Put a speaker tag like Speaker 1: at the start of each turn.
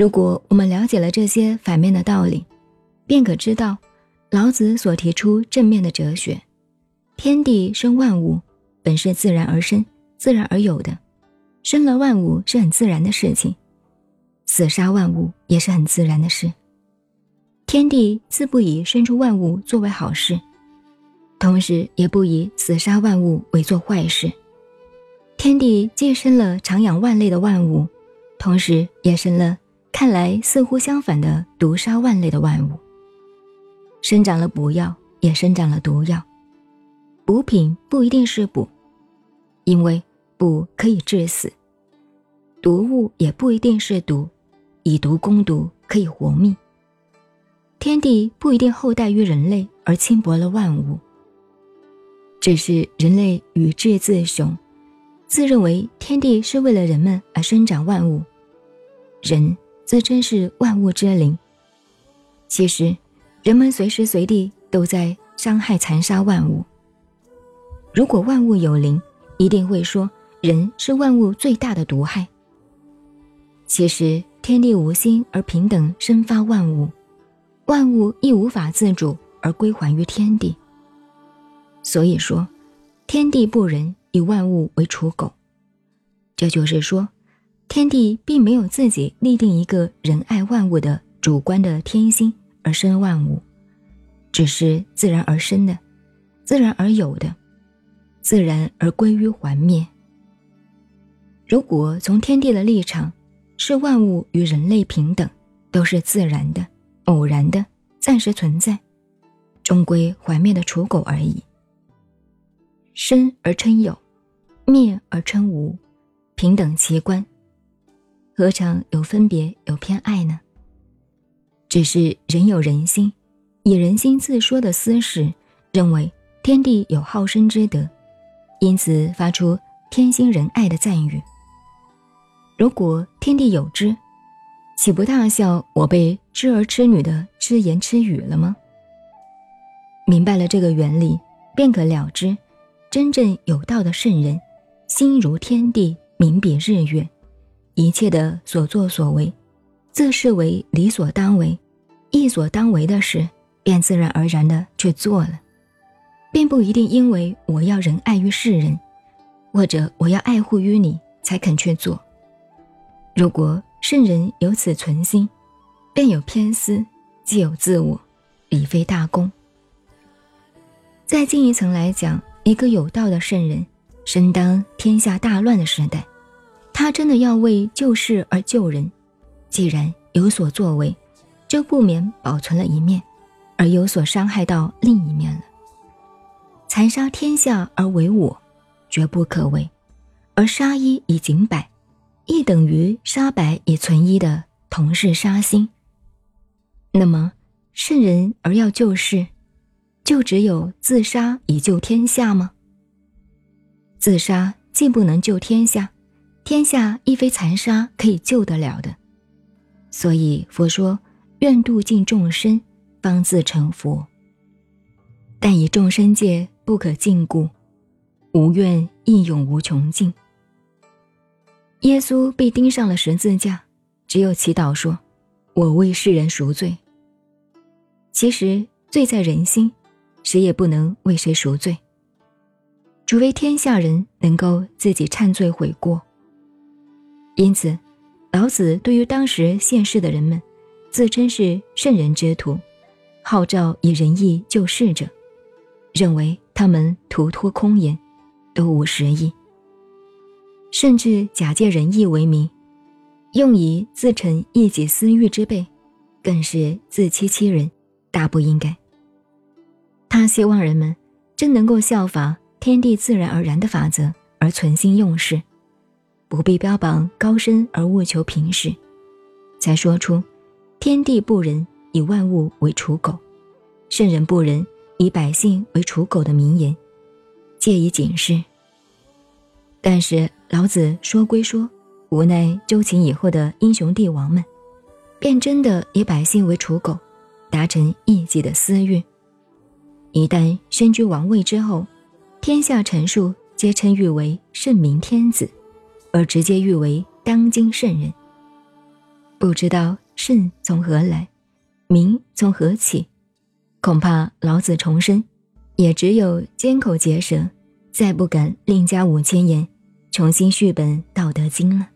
Speaker 1: 如果我们了解了这些反面的道理，便可知道，老子所提出正面的哲学：天地生万物，本是自然而生、自然而有的，生了万物是很自然的事情，死杀万物也是很自然的事。天地自不以生出万物作为好事，同时也不以死杀万物为做坏事。天地既生了长养万类的万物，同时也生了看来似乎相反的毒杀万类的万物。生长了补药，也生长了毒药。补品不一定是补，因为补可以致死；毒物也不一定是毒，以毒攻毒可以活命。天地不一定厚待于人类而轻薄了万物，只是人类与智自雄，自认为天地是为了人们而生长万物，人自称是万物之灵。其实，人们随时随地都在伤害残杀万物。如果万物有灵，一定会说人是万物最大的毒害。其实，天地无心而平等生发万物。万物亦无法自主而归还于天地。所以说，天地不仁，以万物为刍狗。这就是说，天地并没有自己立定一个仁爱万物的主观的天心而生万物，只是自然而生的，自然而有的，自然而归于还灭。如果从天地的立场，是万物与人类平等，都是自然的。偶然的暂时存在，终归幻灭的刍狗而已。生而称有，灭而称无，平等其观，何尝有分别有偏爱呢？只是人有人心，以人心自说的私事，认为天地有好生之德，因此发出天心仁爱的赞誉。如果天地有知，岂不大笑我被痴儿痴女的痴言痴语了吗？明白了这个原理，便可了知，真正有道的圣人，心如天地，明比日月，一切的所作所为，自视为理所当为、义所当为的事，便自然而然的去做了，并不一定因为我要仁爱于世人，或者我要爱护于你才肯去做。如果。圣人有此存心，便有偏私，既有自我，理非大功。再进一层来讲，一个有道的圣人，身当天下大乱的时代，他真的要为救世而救人，既然有所作为，就不免保存了一面，而有所伤害到另一面了。残杀天下而为我，绝不可为；而杀一以儆百。亦等于杀百以存一的同是杀心。那么圣人而要救世，就只有自杀以救天下吗？自杀既不能救天下，天下亦非残杀可以救得了的。所以佛说：愿度尽众生，方自成佛。但以众生界不可禁锢，无愿亦永无穷尽。耶稣被钉上了十字架，只有祈祷说：“我为世人赎罪。”其实罪在人心，谁也不能为谁赎罪，除非天下人能够自己忏罪悔过。因此，老子对于当时现世的人们，自称是圣人之徒，号召以仁义救世者，认为他们徒托空言，都无实意。甚至假借仁义为名，用以自成一己私欲之辈，更是自欺欺人，大不应该。他希望人们真能够效法天地自然而然的法则而存心用事，不必标榜高深而务求平实，才说出“天地不仁，以万物为刍狗；圣人不仁，以百姓为刍狗”的名言，借以警示。但是。老子说归说，无奈周秦以后的英雄帝王们，便真的以百姓为刍狗，达成一己的私欲。一旦身居王位之后，天下臣庶皆称誉为圣明天子，而直接誉为当今圣人。不知道圣从何来，名从何起，恐怕老子重生，也只有缄口结舌，再不敢另加五千言，重新续本《道德经》了。